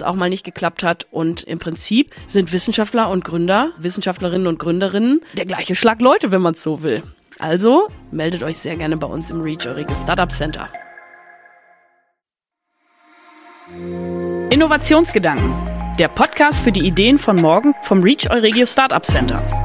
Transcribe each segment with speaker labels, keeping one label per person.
Speaker 1: es auch mal nicht geklappt hat. Und im Prinzip sind Wissenschaftler und Gründer, Wissenschaftlerinnen und Gründerinnen der gleiche Schlag Leute, wenn man es so will. Also meldet euch sehr gerne bei uns im Reach Eurige Startup Center. Innovationsgedanken. Der Podcast für die Ideen von morgen vom Reach Euregio Startup Center.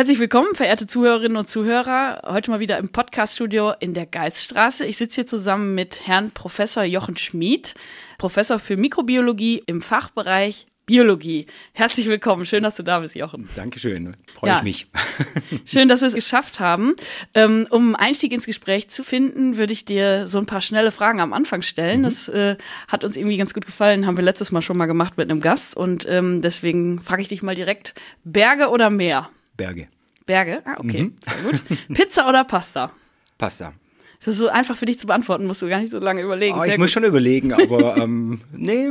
Speaker 1: Herzlich willkommen, verehrte Zuhörerinnen und Zuhörer. Heute mal wieder im Podcaststudio in der Geiststraße. Ich sitze hier zusammen mit Herrn Professor Jochen Schmid, Professor für Mikrobiologie im Fachbereich Biologie. Herzlich willkommen. Schön, dass du da bist, Jochen.
Speaker 2: Dankeschön. Freue ja. ich mich.
Speaker 1: Schön, dass wir es geschafft haben. Ähm, um Einstieg ins Gespräch zu finden, würde ich dir so ein paar schnelle Fragen am Anfang stellen. Mhm. Das äh, hat uns irgendwie ganz gut gefallen. Haben wir letztes Mal schon mal gemacht mit einem Gast. Und ähm, deswegen frage ich dich mal direkt: Berge oder Meer?
Speaker 2: Berge.
Speaker 1: Berge? Ah, okay. Mhm. Sehr gut. Pizza oder Pasta?
Speaker 2: Pasta.
Speaker 1: Das ist so einfach für dich zu beantworten, musst du gar nicht so lange überlegen.
Speaker 2: Oh, ich gut. muss schon überlegen, aber ähm, nee,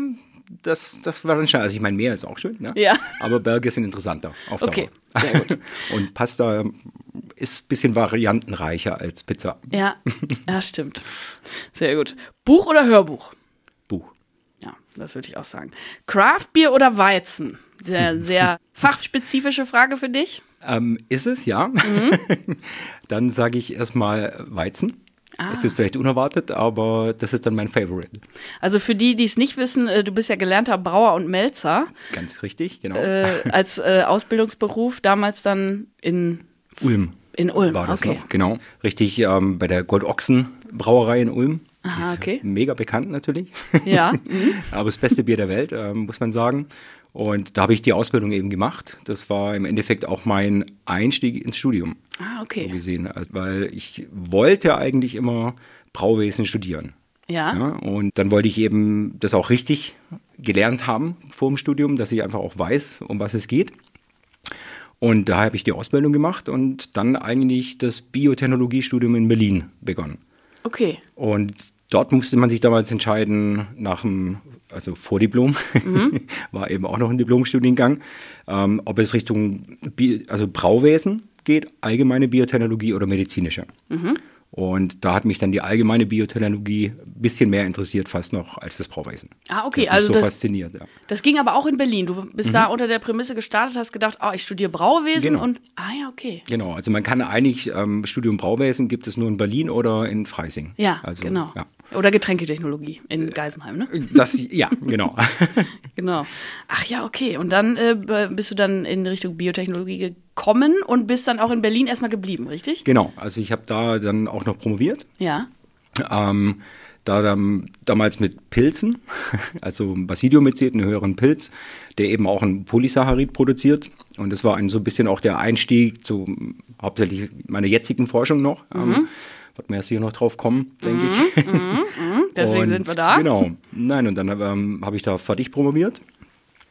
Speaker 2: das, das war dann schon. Also ich meine, Meer ist auch schön, ne?
Speaker 1: Ja.
Speaker 2: Aber Berge sind interessanter auf
Speaker 1: Dauer. Okay, sehr gut.
Speaker 2: Und Pasta ist ein bisschen variantenreicher als Pizza.
Speaker 1: Ja, ja, stimmt. Sehr gut. Buch oder Hörbuch?
Speaker 2: Buch.
Speaker 1: Ja, das würde ich auch sagen. Craftbier oder Weizen? Sehr, sehr fachspezifische Frage für dich.
Speaker 2: Ähm, ist es, ja. Mhm. dann sage ich erstmal Weizen. Ah. Es ist vielleicht unerwartet, aber das ist dann mein Favorite.
Speaker 1: Also für die, die es nicht wissen, äh, du bist ja gelernter Brauer und Melzer.
Speaker 2: Ganz richtig, genau.
Speaker 1: Äh, als äh, Ausbildungsberuf damals dann in
Speaker 2: Ulm.
Speaker 1: In Ulm,
Speaker 2: war das okay. noch, genau. Richtig ähm, bei der Goldochsen Brauerei in Ulm.
Speaker 1: Aha, okay.
Speaker 2: Mega bekannt natürlich.
Speaker 1: Ja.
Speaker 2: Mhm. aber das beste Bier der Welt, äh, muss man sagen. Und da habe ich die Ausbildung eben gemacht. Das war im Endeffekt auch mein Einstieg ins Studium.
Speaker 1: Ah, okay.
Speaker 2: So gesehen. Also, weil ich wollte eigentlich immer Brauwesen studieren.
Speaker 1: Ja. ja.
Speaker 2: Und dann wollte ich eben das auch richtig gelernt haben vor dem Studium, dass ich einfach auch weiß, um was es geht. Und da habe ich die Ausbildung gemacht und dann eigentlich das Biotechnologiestudium in Berlin begonnen.
Speaker 1: Okay.
Speaker 2: Und dort musste man sich damals entscheiden, nach dem, also Vordiplom, mhm. war eben auch noch ein Diplomstudiengang, ähm, ob es Richtung Bi also Brauwesen geht, allgemeine Biotechnologie oder medizinische. Mhm. Und da hat mich dann die allgemeine Biotechnologie ein bisschen mehr interessiert, fast noch als das Brauwesen.
Speaker 1: Ah, okay. Das also
Speaker 2: so
Speaker 1: das,
Speaker 2: fasziniert, ja.
Speaker 1: Das ging aber auch in Berlin. Du bist mhm. da unter der Prämisse gestartet, hast gedacht, oh, ich studiere Brauwesen
Speaker 2: genau.
Speaker 1: und ah ja, okay.
Speaker 2: Genau, also man kann eigentlich, ähm, Studium Brauwesen gibt es nur in Berlin oder in Freising.
Speaker 1: Ja,
Speaker 2: also,
Speaker 1: genau.
Speaker 2: Ja.
Speaker 1: Oder Getränketechnologie in Geisenheim, ne?
Speaker 2: Das, ja, genau.
Speaker 1: genau. Ach ja, okay. Und dann äh, bist du dann in Richtung Biotechnologie gekommen und bist dann auch in Berlin erstmal geblieben, richtig?
Speaker 2: Genau. Also ich habe da dann auch noch promoviert.
Speaker 1: Ja.
Speaker 2: Ähm, da dann, damals mit Pilzen, also Basidiomycet, einen höheren Pilz, der eben auch ein Polysaccharid produziert. Und das war ein, so ein bisschen auch der Einstieg zu hauptsächlich meiner jetzigen Forschung noch. Ähm, mhm. Ähm, wird mir erst hier noch drauf kommen, denke
Speaker 1: mhm,
Speaker 2: ich.
Speaker 1: Mhm, mhm. Deswegen und, sind wir da.
Speaker 2: Genau. Nein, und dann ähm, habe ich da fertig promoviert.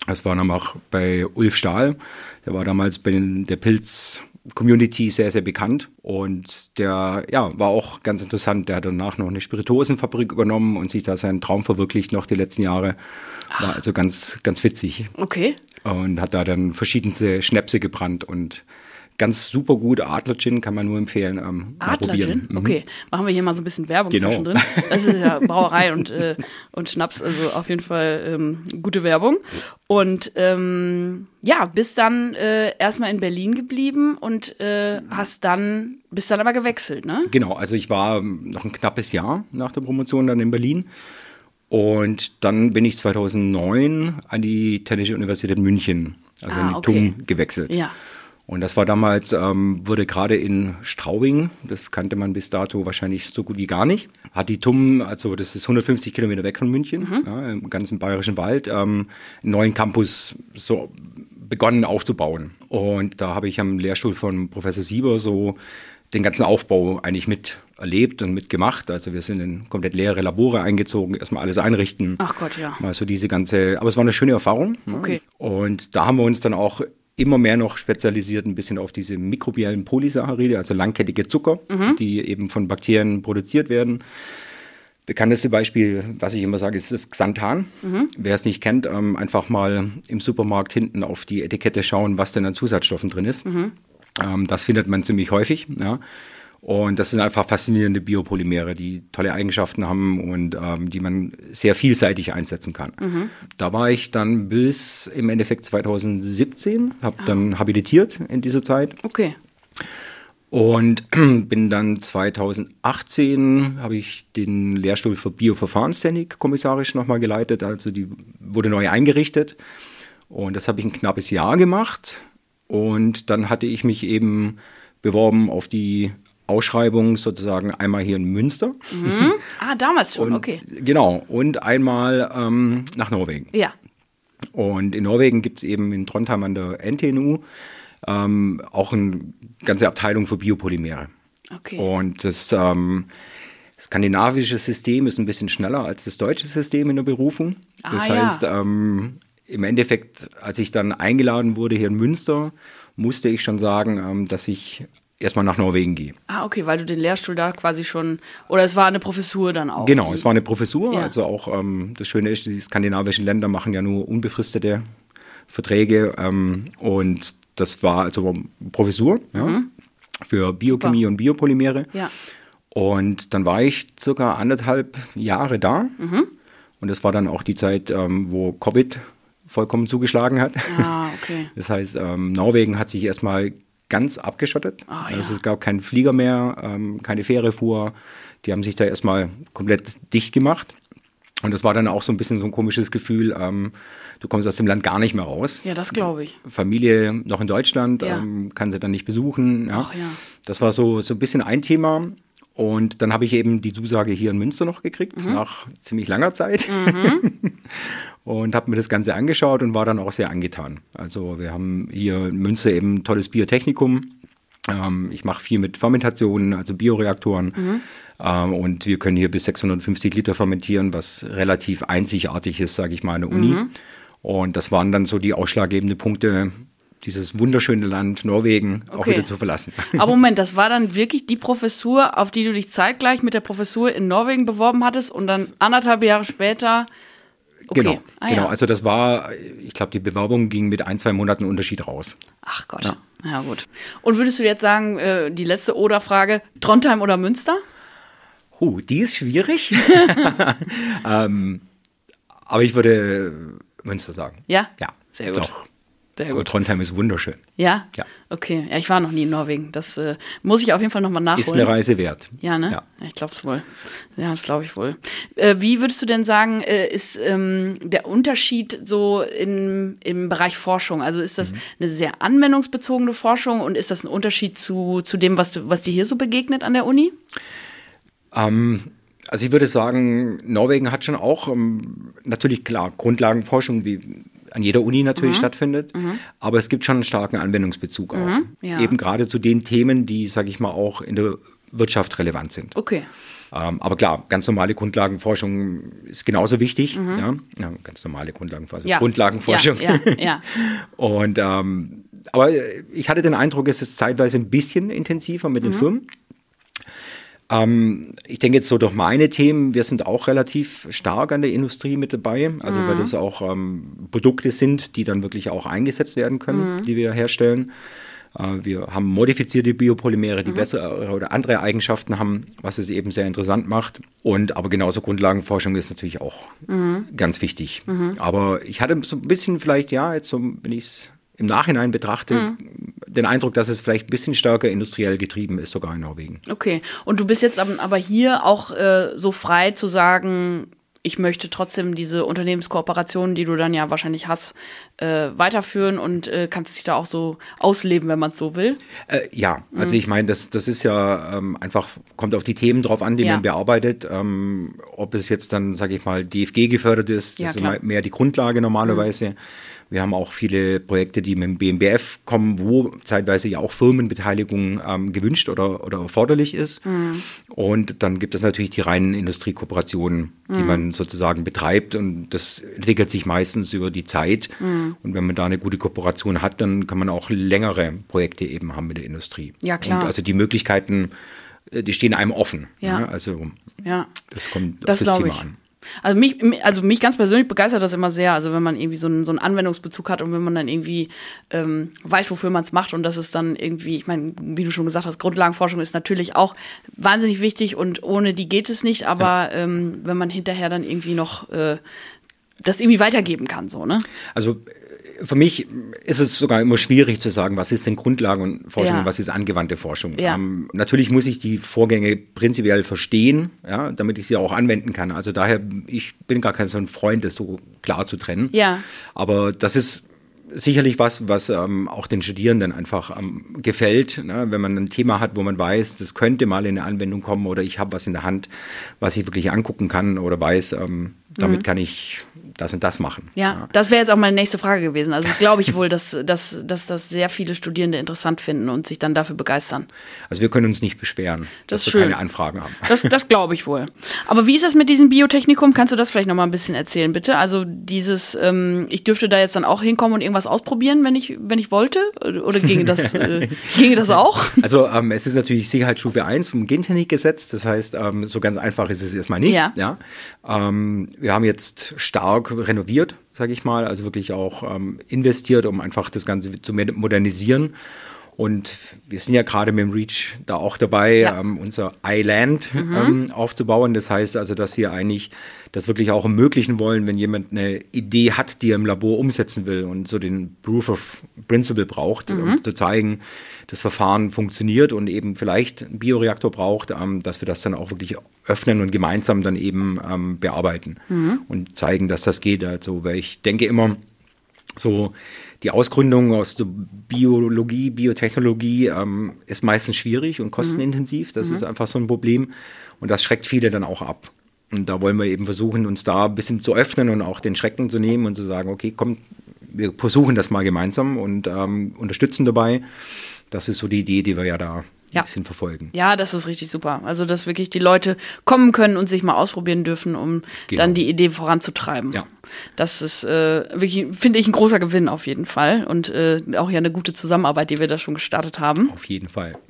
Speaker 2: Das war dann auch bei Ulf Stahl. Der war damals bei den, der Pilz Community sehr, sehr bekannt. Und der ja, war auch ganz interessant. Der hat danach noch eine Spirituosenfabrik übernommen und sich da seinen Traum verwirklicht noch die letzten Jahre. War also ganz, ganz witzig.
Speaker 1: Okay.
Speaker 2: Und hat da dann verschiedenste Schnäpse gebrannt und ganz super gut. Adler Gin kann man nur empfehlen. Ähm,
Speaker 1: Adler Gin? Mhm. Okay, machen wir hier mal so ein bisschen Werbung
Speaker 2: genau.
Speaker 1: zwischendrin. Das ist ja Brauerei und, äh, und Schnaps, also auf jeden Fall ähm, gute Werbung. Und ähm, ja, bist dann äh, erstmal in Berlin geblieben und äh, hast dann, bist dann aber gewechselt, ne?
Speaker 2: Genau, also ich war noch ein knappes Jahr nach der Promotion dann in Berlin Und dann bin ich 2009 an die Technische Universität München, also
Speaker 1: Ah,
Speaker 2: in die
Speaker 1: okay.
Speaker 2: TUM, gewechselt.
Speaker 1: Ja.
Speaker 2: Und das war damals, ähm, wurde gerade in Straubing, das kannte man bis dato wahrscheinlich so gut wie gar nicht, hat die TUM, also das ist 150 Kilometer weg von München, ja, im ganzen bayerischen Wald, ähm, einen neuen Campus so begonnen aufzubauen. Und da habe ich am Lehrstuhl von Professor Sieber so den ganzen Aufbau eigentlich miterlebt und mitgemacht. Also wir sind in komplett leere Labore eingezogen, erstmal alles einrichten.
Speaker 1: Ach Gott, ja.
Speaker 2: Mal so diese ganze, aber es war eine schöne Erfahrung.
Speaker 1: Okay.
Speaker 2: Und da haben wir uns dann auch immer mehr noch spezialisiert, ein bisschen auf diese mikrobiellen Polysaccharide, also langkettige Zucker, die eben von Bakterien produziert werden. Bekannteste Beispiel, was ich immer sage, ist das Xanthan. Wer es nicht kennt, ähm, einfach mal im Supermarkt hinten auf die Etikette schauen, was denn an Zusatzstoffen drin ist. Ähm, das findet man ziemlich häufig. Ja. Und das sind einfach faszinierende Biopolymere, die tolle Eigenschaften haben und ähm, die man sehr vielseitig einsetzen kann. Da war ich dann bis im Endeffekt 2017, habe dann habilitiert in dieser Zeit
Speaker 1: Okay.
Speaker 2: und bin dann 2018 habe ich den Lehrstuhl für Bioverfahrenstechnik kommissarisch nochmal geleitet. Also die wurde neu eingerichtet. Und das habe ich ein knappes Jahr gemacht. Und dann hatte ich mich eben beworben auf die Ausschreibung sozusagen einmal hier in Münster.
Speaker 1: Ah, damals schon,
Speaker 2: Und,
Speaker 1: okay.
Speaker 2: Genau. Und einmal ähm, nach Norwegen.
Speaker 1: Ja.
Speaker 2: Und in Norwegen gibt es eben in Trondheim an der NTNU ähm, auch eine ganze Abteilung für Biopolymere.
Speaker 1: Okay.
Speaker 2: Und das ähm, skandinavische System ist ein bisschen schneller als das deutsche System in der Berufung.
Speaker 1: Ah,
Speaker 2: Das
Speaker 1: ja.
Speaker 2: heißt, ähm, im Endeffekt, als ich dann eingeladen wurde hier in Münster, musste ich schon sagen, ähm, dass ich erstmal nach Norwegen gehe.
Speaker 1: Ah, okay, weil du den Lehrstuhl da quasi schon, oder es war eine Professur dann auch.
Speaker 2: Genau, es war eine Professur.
Speaker 1: Ja.
Speaker 2: Also auch ähm, das Schöne ist, die skandinavischen Länder machen ja nur unbefristete Verträge. Ähm, und das war also Professur ja, für Biochemie und Biopolymere.
Speaker 1: Mhm. Ja.
Speaker 2: Und dann war ich circa anderthalb Jahre da.
Speaker 1: Mhm.
Speaker 2: Und das war dann auch die Zeit, ähm, wo Covid vollkommen zugeschlagen hat.
Speaker 1: Ah, okay.
Speaker 2: Das heißt, ähm, Norwegen hat sich erstmal ganz abgeschottet.
Speaker 1: Ah,
Speaker 2: also
Speaker 1: ja.
Speaker 2: es gab keinen Flieger mehr, ähm, keine Fähre fuhr. Die haben sich da erstmal komplett dicht gemacht. Und das war dann auch so ein bisschen so ein komisches Gefühl, ähm, du kommst aus dem Land gar nicht mehr raus.
Speaker 1: Ja, das glaube ich.
Speaker 2: Familie noch in Deutschland,
Speaker 1: Ja.
Speaker 2: ähm, kann sie dann nicht besuchen. Ja.
Speaker 1: Ach ja.
Speaker 2: Das war so, so ein bisschen ein Thema. Und dann habe ich eben die Zusage hier in Münster noch gekriegt,
Speaker 1: Mhm.
Speaker 2: nach ziemlich langer Zeit. und habe mir das Ganze angeschaut und war dann auch sehr angetan. Also wir haben hier in Münster eben ein tolles Biotechnikum. Ähm, ich mache viel mit Fermentationen, also Bioreaktoren.
Speaker 1: Mhm.
Speaker 2: Ähm, und wir können hier bis 650 Liter fermentieren, was relativ einzigartig ist, sage ich mal, an der Uni.
Speaker 1: Mhm.
Speaker 2: Und das waren dann so die ausschlaggebenden Punkte, dieses wunderschöne Land Norwegen auch
Speaker 1: Okay.
Speaker 2: wieder zu verlassen.
Speaker 1: Aber Moment, das war dann wirklich die Professur, auf die du dich zeitgleich mit der Professur in Norwegen beworben hattest und dann anderthalb Jahre später. Okay.
Speaker 2: Genau,
Speaker 1: Ah,
Speaker 2: genau.
Speaker 1: Ja.
Speaker 2: Also das war, ich glaube, die Bewerbung ging mit ein, zwei Monaten Unterschied raus.
Speaker 1: Ach Gott. Ja. gut. Und würdest du jetzt sagen, äh, die letzte Oder-Frage, Trondheim oder Münster?
Speaker 2: Huh, die ist schwierig. ähm, aber ich würde Münster sagen.
Speaker 1: Ja?
Speaker 2: Ja,
Speaker 1: Sehr gut.
Speaker 2: Doch.
Speaker 1: Sehr
Speaker 2: Aber
Speaker 1: gut.
Speaker 2: Trondheim ist wunderschön.
Speaker 1: Ja?
Speaker 2: Ja.
Speaker 1: Okay. Ja, ich war noch nie in Norwegen. Das äh, muss ich auf jeden Fall nochmal nachholen.
Speaker 2: Ist eine Reise wert.
Speaker 1: Ja, ne?
Speaker 2: Ja.
Speaker 1: Ich glaube es wohl. Ja, das glaube ich wohl. Äh, wie würdest du denn sagen, äh, ist ähm, der Unterschied so in, im Bereich Forschung? Also ist
Speaker 2: Mhm.
Speaker 1: das eine sehr anwendungsbezogene Forschung und ist das ein Unterschied zu, zu dem, was, du, was dir hier so begegnet an der Uni?
Speaker 2: Ähm, also ich würde sagen, Norwegen hat schon auch ähm, natürlich klar Grundlagenforschung, wie an jeder Uni natürlich stattfindet, aber es gibt schon einen starken Anwendungsbezug auch.
Speaker 1: ja.
Speaker 2: Eben gerade zu den Themen, die, sage ich mal, auch in der Wirtschaft relevant sind.
Speaker 1: Okay.
Speaker 2: Ähm, aber klar, ganz normale Grundlagenforschung ist genauso wichtig. Ja? ja, ganz normale Grundlagenforschung.
Speaker 1: Mhm. Ja.
Speaker 2: Grundlagenforschung.
Speaker 1: Ja, ja, ja.
Speaker 2: Und ähm, aber ich hatte den Eindruck, es ist zeitweise ein bisschen intensiver mit den Firmen. Ähm, ich denke jetzt so durch meine Themen, wir sind auch relativ stark an der Industrie mit dabei, also weil das auch ähm, Produkte sind, die dann wirklich auch eingesetzt werden können, die wir herstellen. Äh, wir haben modifizierte Biopolymere, die bessere oder andere Eigenschaften haben, was es eben sehr interessant macht. Und aber genauso Grundlagenforschung ist natürlich auch ganz wichtig. Aber ich hatte so ein bisschen vielleicht, ja, jetzt so, wenn ich es im Nachhinein betrachte, den Eindruck, dass es vielleicht ein bisschen stärker industriell getrieben ist, sogar in Norwegen.
Speaker 1: Okay. Und du bist jetzt aber hier auch äh, so frei zu sagen, ich möchte trotzdem diese Unternehmenskooperationen, die du dann ja wahrscheinlich hast, äh, weiterführen und äh, kannst dich da auch so ausleben, wenn man es so will?
Speaker 2: Äh, ja, also mhm. ich meine, das, das ist ja ähm, einfach, kommt auf die Themen drauf an, die ja. man bearbeitet. Ähm, ob es jetzt dann, sage ich mal, DFG gefördert ist, das ja, ist mehr die Grundlage normalerweise. Mhm. Wir haben auch viele Projekte, die mit dem BMBF kommen, wo zeitweise ja auch Firmenbeteiligung ähm, gewünscht oder, oder erforderlich ist. Mhm. Und dann gibt es natürlich die reinen Industriekooperationen, die mhm. man sozusagen betreibt. Und das entwickelt sich meistens über die Zeit. Mhm. Und wenn man da eine gute Kooperation hat, dann kann man auch längere Projekte eben haben mit der Industrie.
Speaker 1: Ja, klar.
Speaker 2: Und also die Möglichkeiten, äh, die stehen einem offen.
Speaker 1: Ja.
Speaker 2: ja also
Speaker 1: ja.
Speaker 2: das kommt
Speaker 1: das
Speaker 2: auf das Thema
Speaker 1: ich.
Speaker 2: an.
Speaker 1: Also mich, also mich ganz persönlich begeistert das immer sehr. Also wenn man irgendwie so einen, so einen Anwendungsbezug hat und wenn man dann irgendwie ähm, weiß, wofür man es macht und das ist dann irgendwie, ich meine, wie du schon gesagt hast, Grundlagenforschung ist natürlich auch wahnsinnig wichtig und ohne die geht es nicht. Aber ja. ähm, wenn man hinterher dann irgendwie noch äh, das irgendwie weitergeben kann, so ne?
Speaker 2: Also für mich ist es sogar immer schwierig zu sagen, was ist denn Grundlagenforschung ja. und was ist angewandte Forschung. Ja. Ähm, natürlich muss ich die Vorgänge prinzipiell verstehen, ja, damit ich sie auch anwenden kann. Also daher, ich bin gar kein so ein Freund, das so klar zu trennen.
Speaker 1: Ja.
Speaker 2: Aber das ist sicherlich was, was ähm, auch den Studierenden einfach ähm, gefällt, ne? wenn man ein Thema hat, wo man weiß, das könnte mal in eine Anwendung kommen oder ich habe was in der Hand, was ich wirklich angucken kann oder weiß, ähm, damit mhm. kann ich das und das machen.
Speaker 1: Ja, ja. das wäre jetzt auch meine nächste Frage gewesen. Also glaube ich wohl, dass, dass, dass das sehr viele Studierende interessant finden und sich dann dafür begeistern.
Speaker 2: Also wir können uns nicht beschweren,
Speaker 1: das
Speaker 2: dass
Speaker 1: wir
Speaker 2: schön. keine Anfragen haben.
Speaker 1: Das, das glaube ich wohl. Aber wie ist das mit diesem Biotechnikum? Kannst du das vielleicht noch mal ein bisschen erzählen, bitte? Also dieses, ähm, ich dürfte da jetzt dann auch hinkommen und irgendwas ausprobieren, wenn ich, wenn ich wollte? Oder ginge das, äh, ginge das auch?
Speaker 2: Also ähm, es ist natürlich Sicherheitsstufe 1 vom Gentechnikgesetz. Das heißt, ähm, so ganz einfach ist es erstmal nicht.
Speaker 1: Ja.
Speaker 2: ja? Ähm, wir haben jetzt stark renoviert, sage ich mal, also wirklich auch ähm, investiert, um einfach das Ganze zu modernisieren. Und wir sind ja gerade mit dem REACH da auch dabei, ja. ähm, unser Island mhm. ähm, aufzubauen. Das heißt also, dass wir eigentlich das wirklich auch ermöglichen wollen, wenn jemand eine Idee hat, die er im Labor umsetzen will und so den Proof of Principle braucht, mhm. um zu zeigen, das Verfahren funktioniert und eben vielleicht einen Bioreaktor braucht, ähm, dass wir das dann auch wirklich öffnen und gemeinsam dann eben ähm, bearbeiten mhm. und zeigen, dass das geht. Also, weil ich denke immer, so die Ausgründung aus der Biologie, Biotechnologie ähm, ist meistens schwierig und kostenintensiv. Das mhm. ist einfach so ein Problem. Und das schreckt viele dann auch ab. Und da wollen wir eben versuchen, uns da ein bisschen zu öffnen und auch den Schrecken zu nehmen und zu sagen, okay, komm, wir versuchen das mal gemeinsam und ähm, unterstützen dabei. Das ist so die Idee, die wir ja da ja. ein bisschen verfolgen.
Speaker 1: Ja, das ist richtig super. Also, dass wirklich die Leute kommen können und sich mal ausprobieren dürfen, um genau. dann die Idee voranzutreiben.
Speaker 2: Ja.
Speaker 1: Das ist äh, wirklich, finde ich, ein großer Gewinn auf jeden Fall und äh, auch ja eine gute Zusammenarbeit, die wir da schon gestartet haben.
Speaker 2: Auf jeden Fall.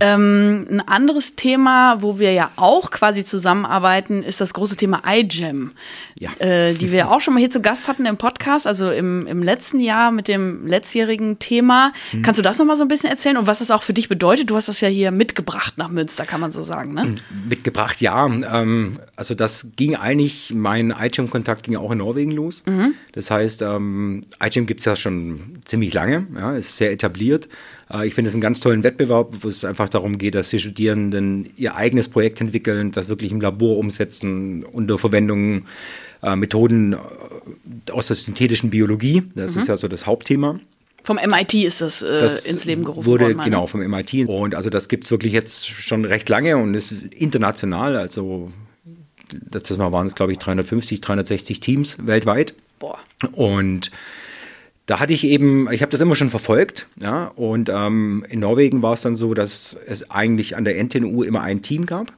Speaker 1: Ähm, ein anderes Thema, wo wir ja auch quasi zusammenarbeiten, ist das große Thema iGEM,
Speaker 2: ja.
Speaker 1: äh, die wir auch schon mal hier zu Gast hatten im Podcast, also im, im letzten Jahr mit dem letztjährigen Thema. Hm. Kannst du das noch mal so ein bisschen erzählen und was es auch für dich bedeutet? Du hast das ja hier mitgebracht nach Münster, kann man so sagen, ne?
Speaker 2: Mitgebracht, ja. Ähm, also das ging eigentlich, mein iGEM-Kontakt ging auch in Norwegen los. Mhm. Das heißt, ähm, iGEM gibt es ja schon ziemlich lange, ja, ist sehr etabliert. Äh, ich finde es einen ganz tollen Wettbewerb, wo es einfach darum geht, dass die Studierenden ihr eigenes Projekt entwickeln, das wirklich im Labor umsetzen, unter Verwendung äh, Methoden äh, aus der synthetischen Biologie. Das mhm. ist ja so das Hauptthema.
Speaker 1: Vom MIT ist das, äh,
Speaker 2: das
Speaker 1: ins Leben gerufen
Speaker 2: wurde,
Speaker 1: worden.
Speaker 2: Genau, vom MIT. Und also das gibt es wirklich jetzt schon recht lange und ist international. Also letztes Mal waren es, glaube ich, 350, 360 Teams weltweit.
Speaker 1: Boah.
Speaker 2: Und da hatte ich eben, ich habe das immer schon verfolgt, ja, und ähm, in Norwegen war es dann so, dass es eigentlich an der NTNU immer ein Team gab.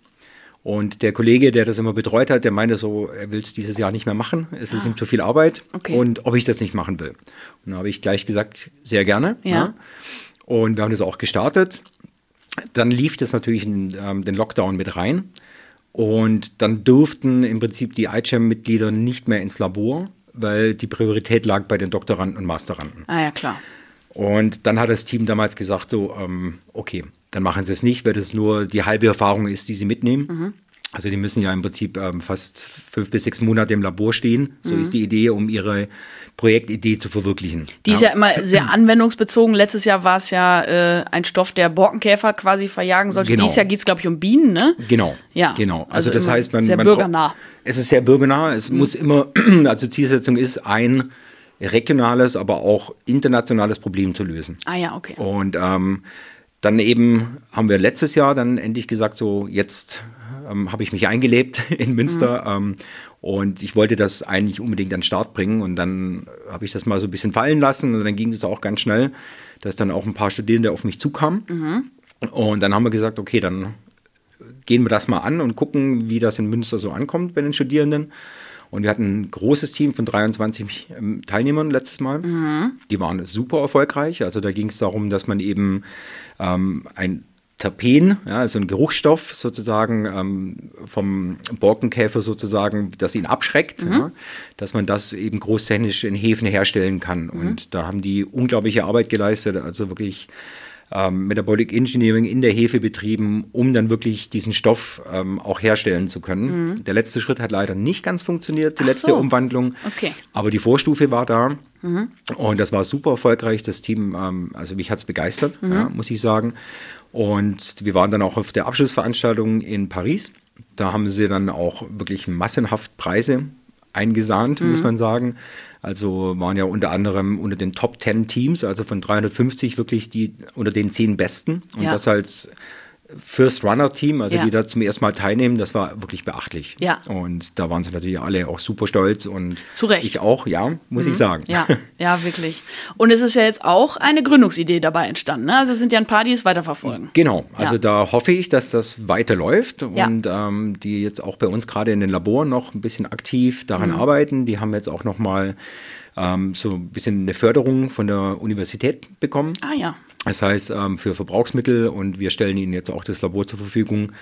Speaker 2: Und der Kollege, der das immer betreut hat, der meinte so, er will es dieses Jahr nicht mehr machen, es ah. ist ihm zu viel Arbeit
Speaker 1: okay.
Speaker 2: und ob ich das nicht machen will. Und da habe ich gleich gesagt, sehr gerne.
Speaker 1: Ja. ja.
Speaker 2: Und wir haben das auch gestartet. Dann lief das natürlich in ähm, den Lockdown mit rein. Und dann durften im Prinzip die iCham-Mitglieder nicht mehr ins Labor, weil die Priorität lag bei den Doktoranden und Masteranden.
Speaker 1: Ah ja, klar.
Speaker 2: Und dann hat das Team damals gesagt, so, ähm, okay, dann machen sie es nicht, weil das nur die halbe Erfahrung ist, die sie mitnehmen. Mhm. Also die müssen ja im Prinzip ähm, fast fünf bis sechs Monate im Labor stehen. So mhm. ist die Idee, um ihre Projektidee zu verwirklichen.
Speaker 1: Die ja. ist ja immer sehr anwendungsbezogen. Letztes Jahr war es ja äh, ein Stoff, der Borkenkäfer quasi verjagen sollte. Genau. Dieses Jahr geht es, glaube ich, um Bienen, ne?
Speaker 2: Genau. Ja. Genau. Also, also das heißt, man.
Speaker 1: Sehr
Speaker 2: man
Speaker 1: bürgernah.
Speaker 2: Es ist sehr bürgernah. Es mhm. muss immer, also Zielsetzung ist, ein regionales, aber auch internationales Problem zu lösen.
Speaker 1: Ah ja, okay.
Speaker 2: Und ähm, dann eben haben wir letztes Jahr dann endlich gesagt, so jetzt ähm, habe ich mich eingelebt in Münster mhm. ähm, und ich wollte das eigentlich unbedingt an den Start bringen und dann habe ich das mal so ein bisschen fallen lassen und dann ging es auch ganz schnell, dass dann auch ein paar Studierende auf mich zukamen. Mhm. Und dann haben wir gesagt, okay, dann gehen wir das mal an und gucken, wie das in Münster so ankommt bei den Studierenden. Und wir hatten ein großes Team von 23 ähm, Teilnehmern letztes Mal. Mhm. Die waren super erfolgreich. Also da ging es darum, dass man eben ähm, ein Terpen, ja, also ein Geruchsstoff sozusagen ähm, vom Borkenkäfer sozusagen, das ihn abschreckt, mhm. ja, dass man das eben großtechnisch in Hefen herstellen kann. Mhm. Und da haben die unglaubliche Arbeit geleistet, also wirklich ähm, Metabolic Engineering in der Hefe betrieben, um dann wirklich diesen Stoff ähm, auch herstellen zu können. Mhm. Der letzte Schritt hat leider nicht ganz funktioniert, die Ach letzte so. Umwandlung.
Speaker 1: Okay.
Speaker 2: Aber die Vorstufe war da. Mhm. Und das war super erfolgreich. Das Team, ähm, also mich hat es begeistert, mhm. ja, muss ich sagen. Und wir waren dann auch auf der Abschlussveranstaltung in Paris. Da haben sie dann auch wirklich massenhaft Preise eingesahnt, mhm. muss man sagen. Also waren ja unter anderem unter den Top 10 Teams, also von 350 wirklich die unter den zehn besten. Und ja. das als First Runner Team, also ja. die da zum ersten Mal teilnehmen, das war wirklich beachtlich.
Speaker 1: Ja.
Speaker 2: Und da waren sie natürlich alle auch super stolz und
Speaker 1: Zu Recht.
Speaker 2: ich auch, ja, muss mhm. ich sagen.
Speaker 1: Ja, ja, wirklich. Und es ist ja jetzt auch eine Gründungsidee dabei entstanden. Ne? Also es sind ja ein paar, die es weiterverfolgen.
Speaker 2: Genau, also ja. da hoffe ich, dass das weiterläuft und ähm, die jetzt auch bei uns gerade in den Laboren noch ein bisschen aktiv daran mhm. arbeiten. Die haben jetzt auch noch mal ähm, so ein bisschen eine Förderung von der Universität bekommen.
Speaker 1: Ah ja.
Speaker 2: Das heißt, ähm, für Verbrauchsmittel und wir stellen ihnen jetzt auch das Labor zur Verfügung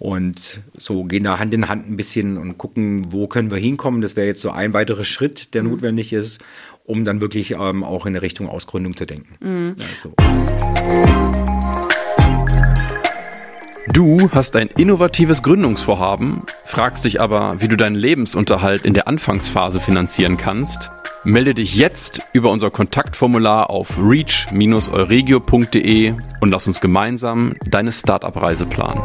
Speaker 2: und so gehen da Hand in Hand ein bisschen und gucken, wo können wir hinkommen. Das wäre jetzt so ein weiterer Schritt, der mhm. notwendig ist, um dann wirklich ähm, auch in Richtung Ausgründung zu denken. Mhm. Also.
Speaker 3: Du hast ein innovatives Gründungsvorhaben, fragst dich aber, wie du deinen Lebensunterhalt in der Anfangsphase finanzieren kannst Melde dich jetzt über unser Kontaktformular auf reach-euregio.de und lass uns gemeinsam deine Startup-Reise planen.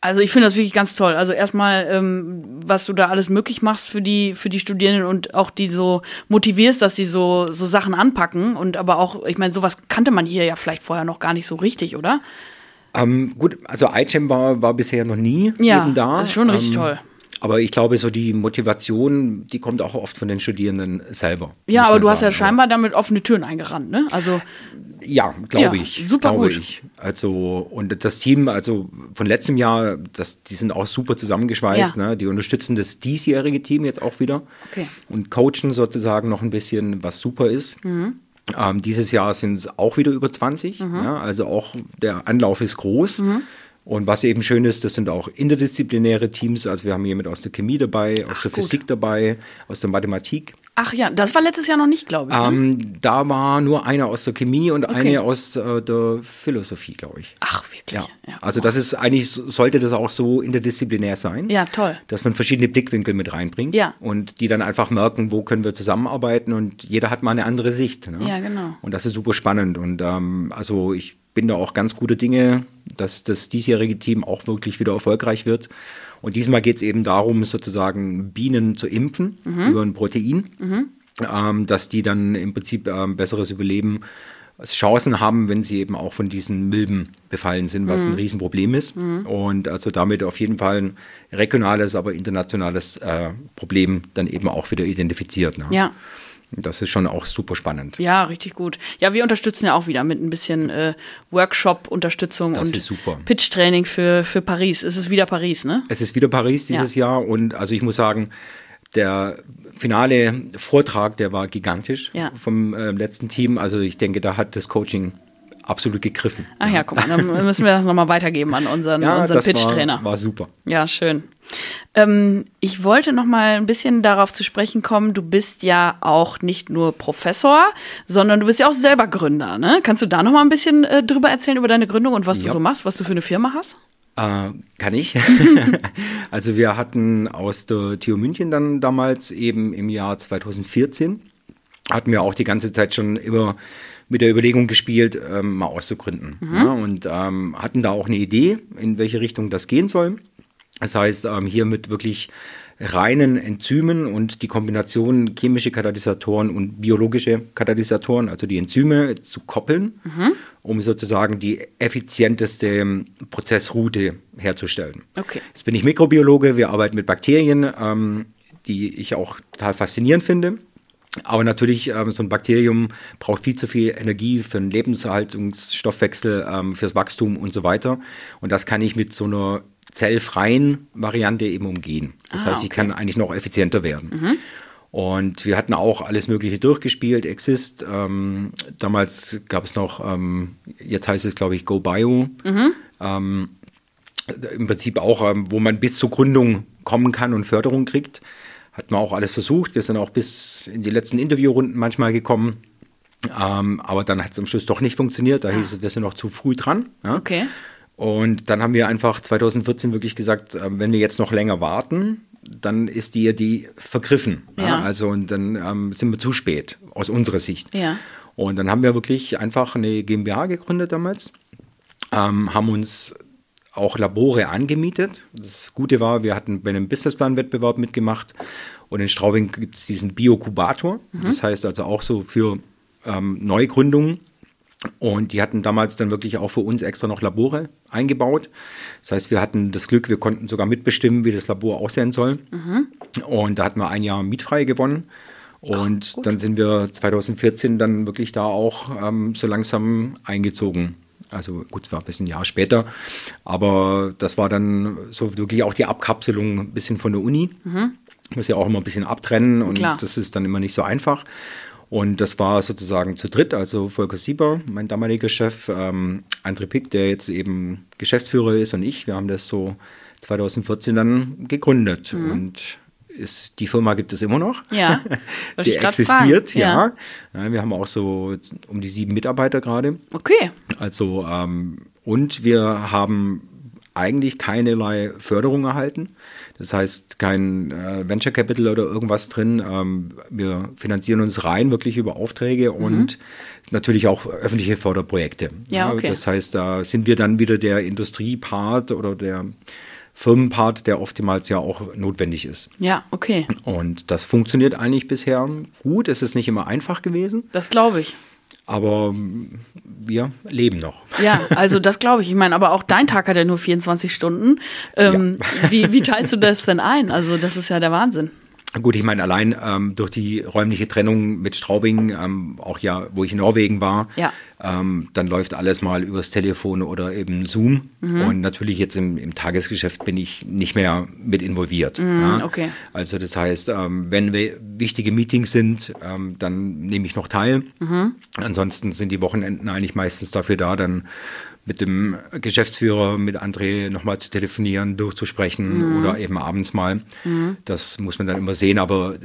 Speaker 1: Also ich finde das wirklich ganz toll. Also erstmal, ähm, was du da alles möglich machst für die für die Studierenden und auch die so motivierst, dass sie so so Sachen anpacken und aber auch, ich meine, sowas kannte man hier ja vielleicht vorher noch gar nicht so richtig, oder?
Speaker 2: Ähm, gut, also iCham war war bisher noch nie
Speaker 1: ja,
Speaker 2: eben da.
Speaker 1: Das ist schon richtig ähm, toll.
Speaker 2: Aber ich glaube, so die Motivation, die kommt auch oft von den Studierenden selber.
Speaker 1: Ja, aber du sagen. hast ja scheinbar damit offene Türen eingerannt, ne? Also
Speaker 2: ja, glaube
Speaker 1: ja,
Speaker 2: ich.
Speaker 1: Super
Speaker 2: glaube
Speaker 1: gut.
Speaker 2: ich. Also und das Team, also von letztem Jahr, das, die sind auch super zusammengeschweißt. Ja. Ne? Die unterstützen das diesjährige Team jetzt auch wieder
Speaker 1: okay.
Speaker 2: und coachen sozusagen noch ein bisschen, was super ist. Mhm. Ähm, dieses Jahr sind es auch wieder über 20. Mhm. Ja? Also auch der Anlauf ist groß. Mhm. Und was eben schön ist, das sind auch interdisziplinäre Teams. Also wir haben jemand aus der Chemie dabei, aus Ach, der gut. Physik dabei, aus der Mathematik.
Speaker 1: Ach ja, das war letztes Jahr noch nicht, glaube ich.
Speaker 2: Ne? Ähm, da war nur einer aus der Chemie und okay. eine aus äh, der Philosophie, glaube ich.
Speaker 1: Ach, wirklich?
Speaker 2: Ja. ja. Also das ist eigentlich, sollte das auch so interdisziplinär sein.
Speaker 1: Ja, toll.
Speaker 2: Dass man verschiedene Blickwinkel mit reinbringt.
Speaker 1: Ja.
Speaker 2: Und die dann einfach merken, wo können wir zusammenarbeiten und jeder hat mal eine andere Sicht.
Speaker 1: Ne? Ja, genau.
Speaker 2: Und das ist super spannend. Und ähm, also ich bin da auch ganz gute Dinge, dass das diesjährige Team auch wirklich wieder erfolgreich wird. Und diesmal geht es eben darum, sozusagen Bienen zu impfen mhm. über ein Protein, mhm. ähm, dass die dann im Prinzip ähm, besseres Überleben Chancen haben, wenn sie eben auch von diesen Milben befallen sind, was mhm. ein Riesenproblem ist. Mhm. Und also damit auf jeden Fall ein regionales, aber internationales äh, Problem dann eben auch wieder identifiziert. Ne?
Speaker 1: Ja.
Speaker 2: Das ist schon auch super spannend.
Speaker 1: Ja, richtig gut. Ja, wir unterstützen ja auch wieder mit ein bisschen äh, Workshop-Unterstützung und Pitch-Training für, für Paris. Es ist wieder Paris, ne?
Speaker 2: Es ist wieder Paris dieses ja. Jahr und also ich muss sagen, der finale Vortrag, der war gigantisch
Speaker 1: ja.
Speaker 2: vom äh, letzten Team. Also ich denke, da hat das Coaching absolut gegriffen.
Speaker 1: Ach ja, guck mal, dann müssen wir das nochmal weitergeben an unseren,
Speaker 2: Ja,
Speaker 1: unseren Pitch-Trainer.
Speaker 2: war, war super.
Speaker 1: Ja, schön. Ähm, ich wollte noch mal ein bisschen darauf zu sprechen kommen. Du bist ja auch nicht nur Professor, sondern du bist ja auch selber Gründer. Ne? Kannst du da noch mal ein bisschen äh, drüber erzählen über deine Gründung und was du
Speaker 2: Ja.
Speaker 1: so machst, was du für eine Firma hast?
Speaker 2: Äh, kann ich. also wir hatten aus der TU München dann damals eben im Jahr 2014, hatten wir auch die ganze Zeit schon immer mit der Überlegung gespielt, ähm, mal auszugründen. Ja, und ähm, hatten da auch eine Idee, in welche Richtung das gehen soll. Das heißt, ähm, hier mit wirklich reinen Enzymen und die Kombination chemische Katalysatoren und biologische Katalysatoren, also die Enzyme zu koppeln, um sozusagen die effizienteste Prozessroute herzustellen.
Speaker 1: Okay.
Speaker 2: Jetzt bin ich Mikrobiologe, wir arbeiten mit Bakterien, ähm, die ich auch total faszinierend finde. Aber natürlich, ähm, so ein Bakterium braucht viel zu viel Energie für den Lebenserhaltungsstoffwechsel, ähm, fürs Wachstum und so weiter. Und das kann ich mit so einer zellfreien Variante eben umgehen. Das
Speaker 1: Ah,
Speaker 2: heißt, ich
Speaker 1: okay.
Speaker 2: kann eigentlich noch effizienter werden. Und wir hatten auch alles Mögliche durchgespielt, Exist. Ähm, damals gab es noch, ähm, jetzt heißt es, glaube ich, GoBio. Ähm, Im Prinzip auch, ähm, wo man bis zur Gründung kommen kann und Förderung kriegt. Hat man auch alles versucht. Wir sind auch bis in die letzten Interviewrunden manchmal gekommen. Ähm, aber dann hat es am Schluss doch nicht funktioniert. Da hieß es, wir sind noch zu früh dran. Ja?
Speaker 1: Okay.
Speaker 2: Und dann haben wir einfach 2014 wirklich gesagt, äh, wenn wir jetzt noch länger warten, dann ist die die vergriffen.
Speaker 1: Ja.
Speaker 2: Also und dann ähm, sind wir zu spät aus unserer Sicht.
Speaker 1: Ja.
Speaker 2: Und dann haben wir wirklich einfach eine GmbH gegründet damals, ähm, haben uns auch Labore angemietet. Das Gute war, wir hatten bei einem Businessplan-Wettbewerb mitgemacht und in Straubing gibt es diesen Biokubator. Das heißt also auch so für ähm, Neugründungen. Und die hatten damals dann wirklich auch für uns extra noch Labore eingebaut. Das heißt, wir hatten das Glück, wir konnten sogar mitbestimmen, wie das Labor aussehen soll. Und da hatten wir ein Jahr mietfrei gewonnen. Und dann sind wir 2014 dann wirklich da auch ähm, so langsam eingezogen. Also gut, es war ein bisschen ein Jahr später, aber das war dann so wirklich auch die Abkapselung ein bisschen von der Uni. Muss ja auch immer ein bisschen abtrennen und
Speaker 1: Klar.
Speaker 2: das ist dann immer nicht so einfach. Und das war sozusagen zu dritt, also Volker Sieber, mein damaliger Chef, ähm, André Pick, der jetzt eben Geschäftsführer ist und ich. Wir haben das so 2014 dann gegründet und ist, die Firma gibt es immer noch.
Speaker 1: Ja,
Speaker 2: Sie existiert.
Speaker 1: Ja.
Speaker 2: ja. Wir haben auch so um die sieben Mitarbeiter gerade.
Speaker 1: Okay.
Speaker 2: Also, ähm, und wir haben eigentlich keinerlei Förderung erhalten. Das heißt, kein äh, Venture Capital oder irgendwas drin. Ähm, wir finanzieren uns rein wirklich über Aufträge und natürlich auch öffentliche Förderprojekte.
Speaker 1: Mhm. Ja, okay.
Speaker 2: Das heißt, da sind wir dann wieder der Industriepart oder der Firmenpart, der oftmals ja auch notwendig ist.
Speaker 1: Ja, okay.
Speaker 2: Und das funktioniert eigentlich bisher gut. Es ist nicht immer einfach gewesen,
Speaker 1: Das glaube ich.
Speaker 2: aber mm, wir leben noch.
Speaker 1: Ja, also das glaube ich. Ich meine, aber auch dein Tag hat ja nur 24 Stunden. Ähm, wie, wie teilst du das denn ein? Also das ist ja der Wahnsinn.
Speaker 2: Gut, ich meine, allein ähm, durch die räumliche Trennung mit Straubing, ähm, auch ja, wo ich in Norwegen war,
Speaker 1: Ja.
Speaker 2: ähm, dann läuft alles mal übers Telefon oder eben Zoom.
Speaker 1: Mhm.
Speaker 2: Und natürlich jetzt im, im Tagesgeschäft bin ich nicht mehr mit involviert. ja.
Speaker 1: Mhm, okay.
Speaker 2: Also das heißt, ähm, wenn wichtige Meetings sind, ähm, dann nehme ich noch teil.
Speaker 1: Mhm.
Speaker 2: Ansonsten sind die Wochenenden eigentlich meistens dafür da, dann mit dem Geschäftsführer, mit André nochmal zu telefonieren, durchzusprechen
Speaker 1: Mhm.
Speaker 2: oder eben abends mal. Das muss man dann immer sehen, aber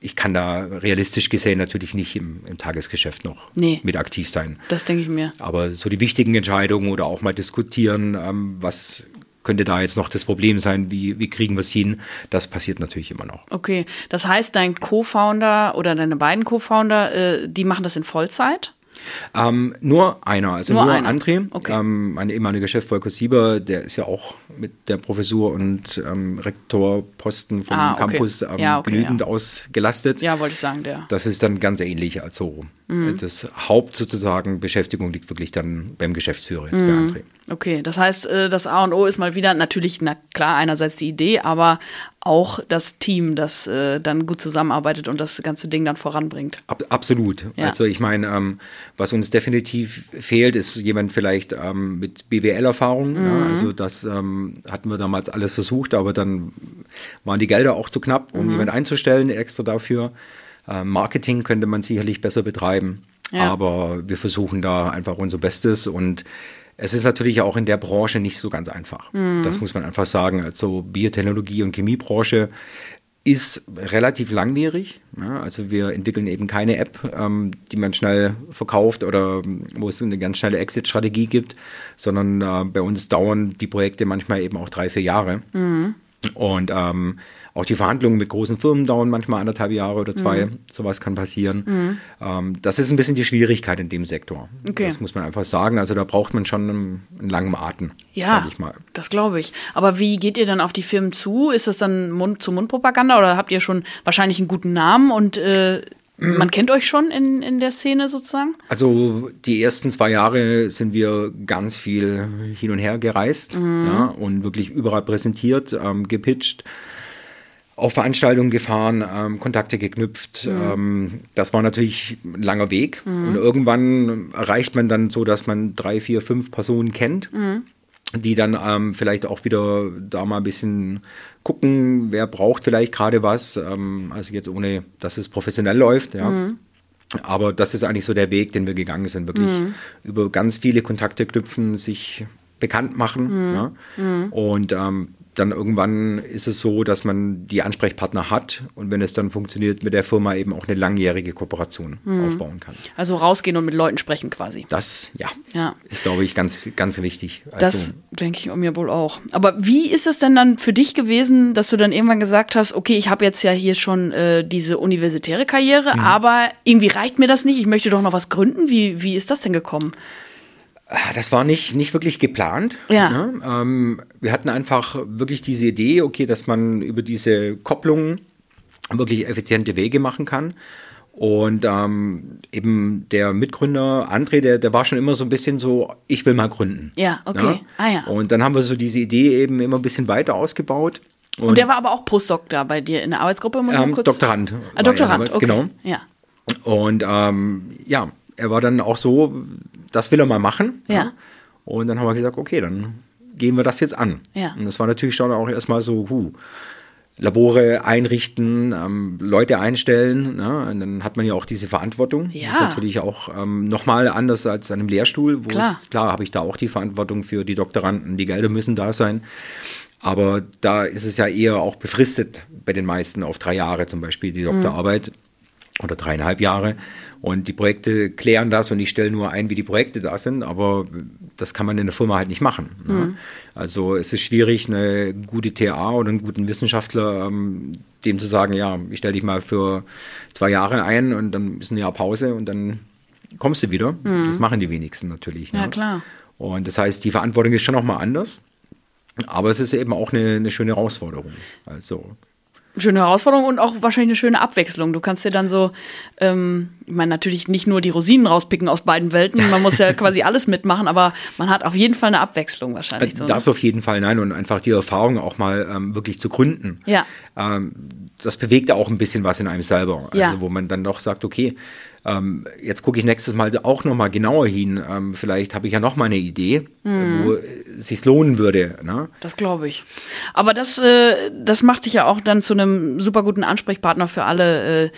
Speaker 2: ich kann da realistisch gesehen natürlich nicht im, im Tagesgeschäft noch
Speaker 1: Nee.
Speaker 2: mit aktiv sein.
Speaker 1: Das denke ich mir.
Speaker 2: Aber so die wichtigen Entscheidungen oder auch mal diskutieren, ähm, was könnte da jetzt noch das Problem sein, wie, wie kriegen wir es hin, das passiert natürlich immer noch.
Speaker 1: Okay. Das heißt, dein Co-Founder oder deine beiden Co-Founder, äh, die machen das in Vollzeit?
Speaker 2: Ähm, nur einer, also
Speaker 1: Nur
Speaker 2: nur,
Speaker 1: einer.
Speaker 2: André,
Speaker 1: Okay.
Speaker 2: ähm, mein ehemaliger Chef Volker Sieber, der ist ja auch mit der Professur und ähm, Rektorposten vom
Speaker 1: Ah, okay.
Speaker 2: Campus ähm,
Speaker 1: Ja, okay,
Speaker 2: genügend
Speaker 1: ja.
Speaker 2: ausgelastet.
Speaker 1: Ja, wollte ich sagen, der.
Speaker 2: Das ist dann ganz ähnlich als so.
Speaker 1: Mhm.
Speaker 2: Das Haupt sozusagen Beschäftigung liegt wirklich dann beim Geschäftsführer, jetzt
Speaker 1: Mhm.
Speaker 2: bei André.
Speaker 1: Okay, das heißt, äh, das A und O ist mal wieder natürlich, na klar, einerseits die Idee, aber auch das Team, das äh, dann gut zusammenarbeitet und das ganze Ding dann voranbringt.
Speaker 2: Ab, absolut.
Speaker 1: Ja.
Speaker 2: Also ich meine, ähm, was uns definitiv fehlt, ist jemand vielleicht ähm, mit BWL-Erfahrung.
Speaker 1: Mhm.
Speaker 2: Ja, also das ähm, hatten wir damals alles versucht, aber dann waren die Gelder auch zu knapp,
Speaker 1: Mhm.
Speaker 2: um jemanden einzustellen extra dafür. Ähm, Marketing könnte man sicherlich besser betreiben. Ja. Aber wir versuchen da einfach unser Bestes und es ist natürlich auch in der Branche nicht so ganz einfach. Mhm. Das muss man einfach sagen. Also Biotechnologie und Chemiebranche ist relativ langwierig. Ja, also wir entwickeln eben keine App, ähm, die man schnell verkauft oder wo es eine ganz schnelle Exit-Strategie gibt, sondern äh, bei uns dauern die Projekte manchmal eben auch drei, vier Jahre. Mhm. Und ähm, auch die Verhandlungen mit großen Firmen dauern manchmal anderthalb Jahre oder zwei. Mhm. Sowas kann passieren. Mhm. Ähm, das ist ein bisschen die Schwierigkeit in dem Sektor. Okay. Das muss man einfach sagen. Also da braucht man schon einen, einen langen Atem,
Speaker 1: ja, ich mal. Das glaube ich. Aber wie geht ihr dann auf die Firmen zu? Ist das dann Mund-zu-Mund-Propaganda oder habt ihr schon wahrscheinlich einen guten Namen und äh, man kennt euch schon in, in der Szene sozusagen?
Speaker 2: Also die ersten zwei Jahre sind wir ganz viel hin und her gereist mhm. ja, und wirklich überall präsentiert, ähm, gepitcht auf Veranstaltungen gefahren, ähm, Kontakte geknüpft. Mhm. Ähm, das war natürlich ein langer Weg. Mhm. Und irgendwann erreicht man dann so, dass man drei, vier, fünf Personen kennt, mhm. die dann ähm, vielleicht auch wieder da mal ein bisschen gucken, wer braucht vielleicht gerade was. Ähm, also jetzt ohne, dass es professionell läuft, ja. Mhm. Aber das ist eigentlich so der Weg, den wir gegangen sind. Wirklich mhm. über ganz viele Kontakte knüpfen, sich bekannt machen. Mhm. Ja. Und ähm, dann irgendwann ist es so, dass man die Ansprechpartner hat und wenn es dann funktioniert, mit der Firma eben auch eine langjährige Kooperation mhm. aufbauen kann.
Speaker 1: Also rausgehen und mit Leuten sprechen quasi.
Speaker 2: Das, ja, ja. ist, glaube ich, ganz, ganz wichtig.
Speaker 1: Also, das denke ich mir wohl auch. Aber wie ist es denn dann für dich gewesen, dass du dann irgendwann gesagt hast, okay, ich habe jetzt ja hier schon äh, diese universitäre Karriere, mhm. aber irgendwie reicht mir das nicht, ich möchte doch noch was gründen. Wie, wie ist das denn gekommen?
Speaker 2: Ah, das war nicht, nicht wirklich geplant. Ja. Ne? Ähm, wir hatten einfach wirklich diese Idee, okay, dass man über diese Kopplungen wirklich effiziente Wege machen kann. Und ähm, eben der Mitgründer André, der, der war schon immer so ein bisschen so, ich will mal gründen.
Speaker 1: Ja, okay. Ja? Ah, ja.
Speaker 2: Und dann haben wir so diese Idee eben immer ein bisschen weiter ausgebaut.
Speaker 1: Und, und der war aber auch Postdoc da bei dir in der Arbeitsgruppe?
Speaker 2: Ähm, kurz Doktorand.
Speaker 1: Ah, Doktorand, okay.
Speaker 2: Genau.
Speaker 1: Ja.
Speaker 2: Und ähm, ja, er war dann auch so, das will er mal machen.
Speaker 1: Ja. ja.
Speaker 2: Und dann haben wir gesagt, okay, dann gehen wir das jetzt an.
Speaker 1: Ja.
Speaker 2: Und das war natürlich schon auch erstmal so, huh, Labore einrichten, ähm, Leute einstellen. Ne? Und dann hat man ja auch diese Verantwortung.
Speaker 1: Ja.
Speaker 2: Das ist natürlich auch ähm, nochmal anders als an einem Lehrstuhl. Wo klar, es, klar habe ich da auch die Verantwortung für die Doktoranden. Die Gelder müssen da sein. Aber da ist es ja eher auch befristet bei den meisten auf drei Jahre zum Beispiel die Doktorarbeit mhm. Oder dreieinhalb Jahre. Und die Projekte klären das und ich stelle nur ein, wie die Projekte da sind, aber das kann man in der Firma halt nicht machen. Ne? Mhm. Also es ist schwierig, eine gute TA oder einen guten Wissenschaftler ähm, dem zu sagen, ja, ich stelle dich mal für zwei Jahre ein und dann ist ein Jahr Pause und dann kommst du wieder. Mhm. Das machen die wenigsten natürlich.
Speaker 1: Ne? Ja, klar.
Speaker 2: Und das heißt, die Verantwortung ist schon nochmal anders. Aber es ist eben auch eine, eine schöne Herausforderung. Also
Speaker 1: schöne Herausforderung und auch wahrscheinlich eine schöne Abwechslung. Du kannst dir dann so, ähm, ich meine, natürlich nicht nur die Rosinen rauspicken aus beiden Welten, man muss ja quasi alles mitmachen, aber man hat auf jeden Fall eine Abwechslung wahrscheinlich.
Speaker 2: So, das ne? auf jeden Fall, nein, und einfach die Erfahrung auch mal ähm, wirklich zu gründen.
Speaker 1: Ja.
Speaker 2: Ähm, das bewegt auch ein bisschen was in einem selber. Also
Speaker 1: ja.
Speaker 2: wo man dann doch sagt, okay, ähm, jetzt gucke ich nächstes Mal auch noch mal genauer hin. Ähm, vielleicht habe ich ja noch mal eine Idee, mhm. wo es sich lohnen würde. Ne?
Speaker 1: Das glaube ich. Aber das, äh, das macht dich ja auch dann zu einem super guten Ansprechpartner für alle äh,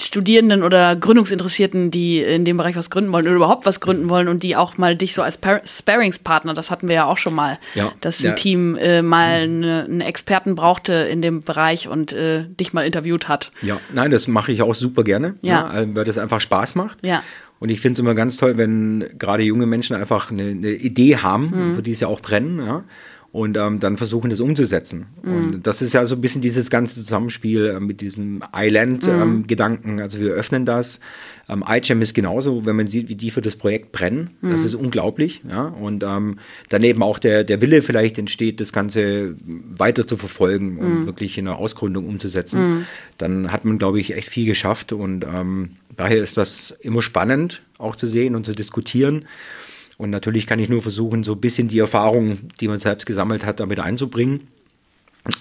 Speaker 1: Studierenden oder Gründungsinteressierten, die in dem Bereich was gründen wollen oder überhaupt was gründen wollen und die auch mal dich so als Sparingspartner, das hatten wir ja auch schon mal,
Speaker 2: ja.
Speaker 1: dass
Speaker 2: ein
Speaker 1: ja. Team äh, mal eine, einen Experten brauchte in dem Bereich und äh, dich mal interviewt hat.
Speaker 2: Ja, nein, das mache ich auch super gerne,
Speaker 1: ja.
Speaker 2: Ne? weil das einfach Spaß macht.
Speaker 1: Ja.
Speaker 2: Und ich finde es immer ganz toll, wenn gerade junge Menschen einfach eine, eine Idee haben, mhm. für die sie auch brennen, ja, und ähm, dann versuchen, das umzusetzen. Mhm. Und das ist ja so ein bisschen dieses ganze Zusammenspiel äh, mit diesem Island-Gedanken. Mhm. also wir öffnen das. Ähm, iGEM ist genauso, wenn man sieht, wie die für das Projekt brennen. Das mhm. ist unglaublich. Ja? Und ähm, daneben auch der, der Wille vielleicht entsteht, das Ganze weiter zu verfolgen und mhm. wirklich in einer Ausgründung umzusetzen. Dann hat man, glaube ich, echt viel geschafft. Und ähm, daher ist das immer spannend, auch zu sehen und zu diskutieren. Und natürlich kann ich nur versuchen, so ein bisschen die Erfahrung, die man selbst gesammelt hat, damit einzubringen.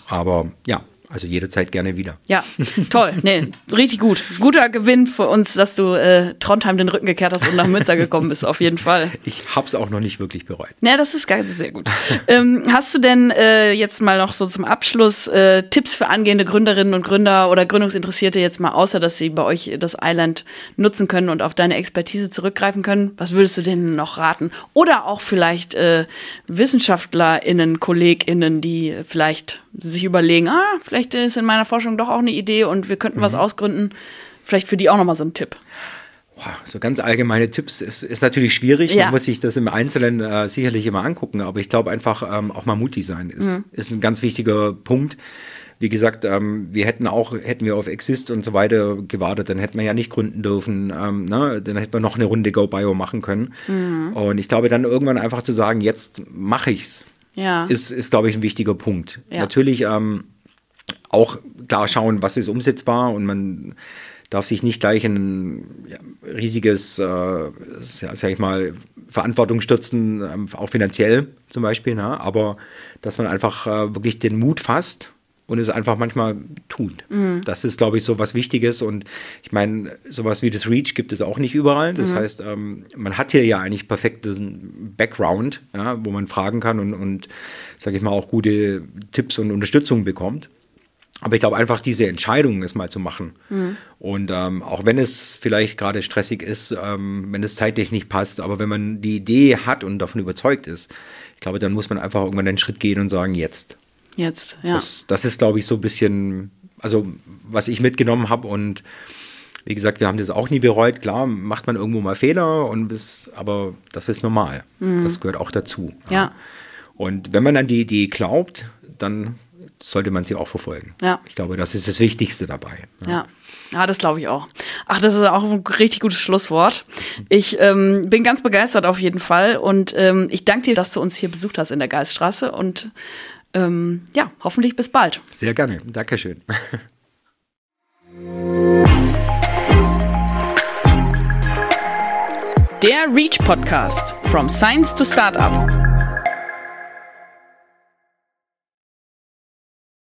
Speaker 2: Aber ja, Also jederzeit gerne wieder.
Speaker 1: Ja, toll. Nee, richtig gut. Guter Gewinn für uns, dass du äh, Trondheim den Rücken gekehrt hast und nach Münster gekommen bist, auf jeden Fall.
Speaker 2: Ich hab's auch noch nicht wirklich bereut.
Speaker 1: Ja, das ist geil, sehr gut. ähm, hast du denn äh, jetzt mal noch so zum Abschluss äh, Tipps für angehende Gründerinnen und Gründer oder Gründungsinteressierte jetzt mal, außer dass sie bei euch das Island nutzen können und auf deine Expertise zurückgreifen können? Was würdest du denen noch raten? Oder auch vielleicht äh, WissenschaftlerInnen, KollegInnen, die vielleicht sich überlegen, ah, vielleicht ist in meiner Forschung doch auch eine Idee und wir könnten mhm. was ausgründen. Vielleicht für die auch nochmal so ein Tipp.
Speaker 2: So ganz allgemeine Tipps ist, ist natürlich schwierig. Ja. Man muss sich das im Einzelnen äh, sicherlich immer angucken, aber ich glaube einfach ähm, auch mal mutig sein ist, mhm. ist ein ganz wichtiger Punkt. Wie gesagt, ähm, wir hätten auch, hätten wir auf Exist und so weiter gewartet, dann hätten wir ja nicht gründen dürfen. Ähm, ne? Dann hätten wir noch eine Runde Go Bio machen können. Mhm. Und ich glaube, dann irgendwann einfach zu sagen, jetzt mache ich's, ja. ist, ist glaube ich, ein wichtiger Punkt. Ja. Natürlich ähm, auch klar schauen, was ist umsetzbar und man darf sich nicht gleich in ein ja, riesiges, äh, sag ich mal, Verantwortung stürzen, ähm, auch finanziell zum Beispiel, ne? aber dass man einfach äh, wirklich den Mut fasst und es einfach manchmal tut. Mhm. Das ist, glaube ich, so was Wichtiges. Und ich meine, sowas wie das Reach gibt es auch nicht überall. Das mhm. heißt, ähm, man hat hier ja eigentlich perfektes Background, ja, wo man fragen kann und, und sage ich mal, auch gute Tipps und Unterstützung bekommt. Aber ich glaube einfach diese Entscheidung, es mal zu machen. Mhm. Und ähm, auch wenn es vielleicht gerade stressig ist, ähm, wenn es zeitlich nicht passt, aber wenn man die Idee hat und davon überzeugt ist, ich glaube, dann muss man einfach irgendwann den Schritt gehen und sagen, jetzt.
Speaker 1: Jetzt, ja.
Speaker 2: Das, das ist, glaube ich, so ein bisschen, also was ich mitgenommen habe und wie gesagt, wir haben das auch nie bereut. Klar, macht man irgendwo mal Fehler, und das, aber das ist normal. Mhm. Das gehört auch dazu.
Speaker 1: Ja. ja.
Speaker 2: Und wenn man an die Idee glaubt, dann sollte man sie auch verfolgen. Ja. Ich glaube, das ist das Wichtigste dabei.
Speaker 1: Ja. ja. Ja, das glaube ich auch. Ach, das ist auch ein richtig gutes Schlusswort. Ich ähm, bin ganz begeistert auf jeden Fall und ähm, ich danke dir, dass du uns hier besucht hast in der Geiststraße und ähm, ja, hoffentlich bis bald.
Speaker 2: Sehr gerne. Dankeschön.
Speaker 1: Der Reach Podcast From Science to Startup.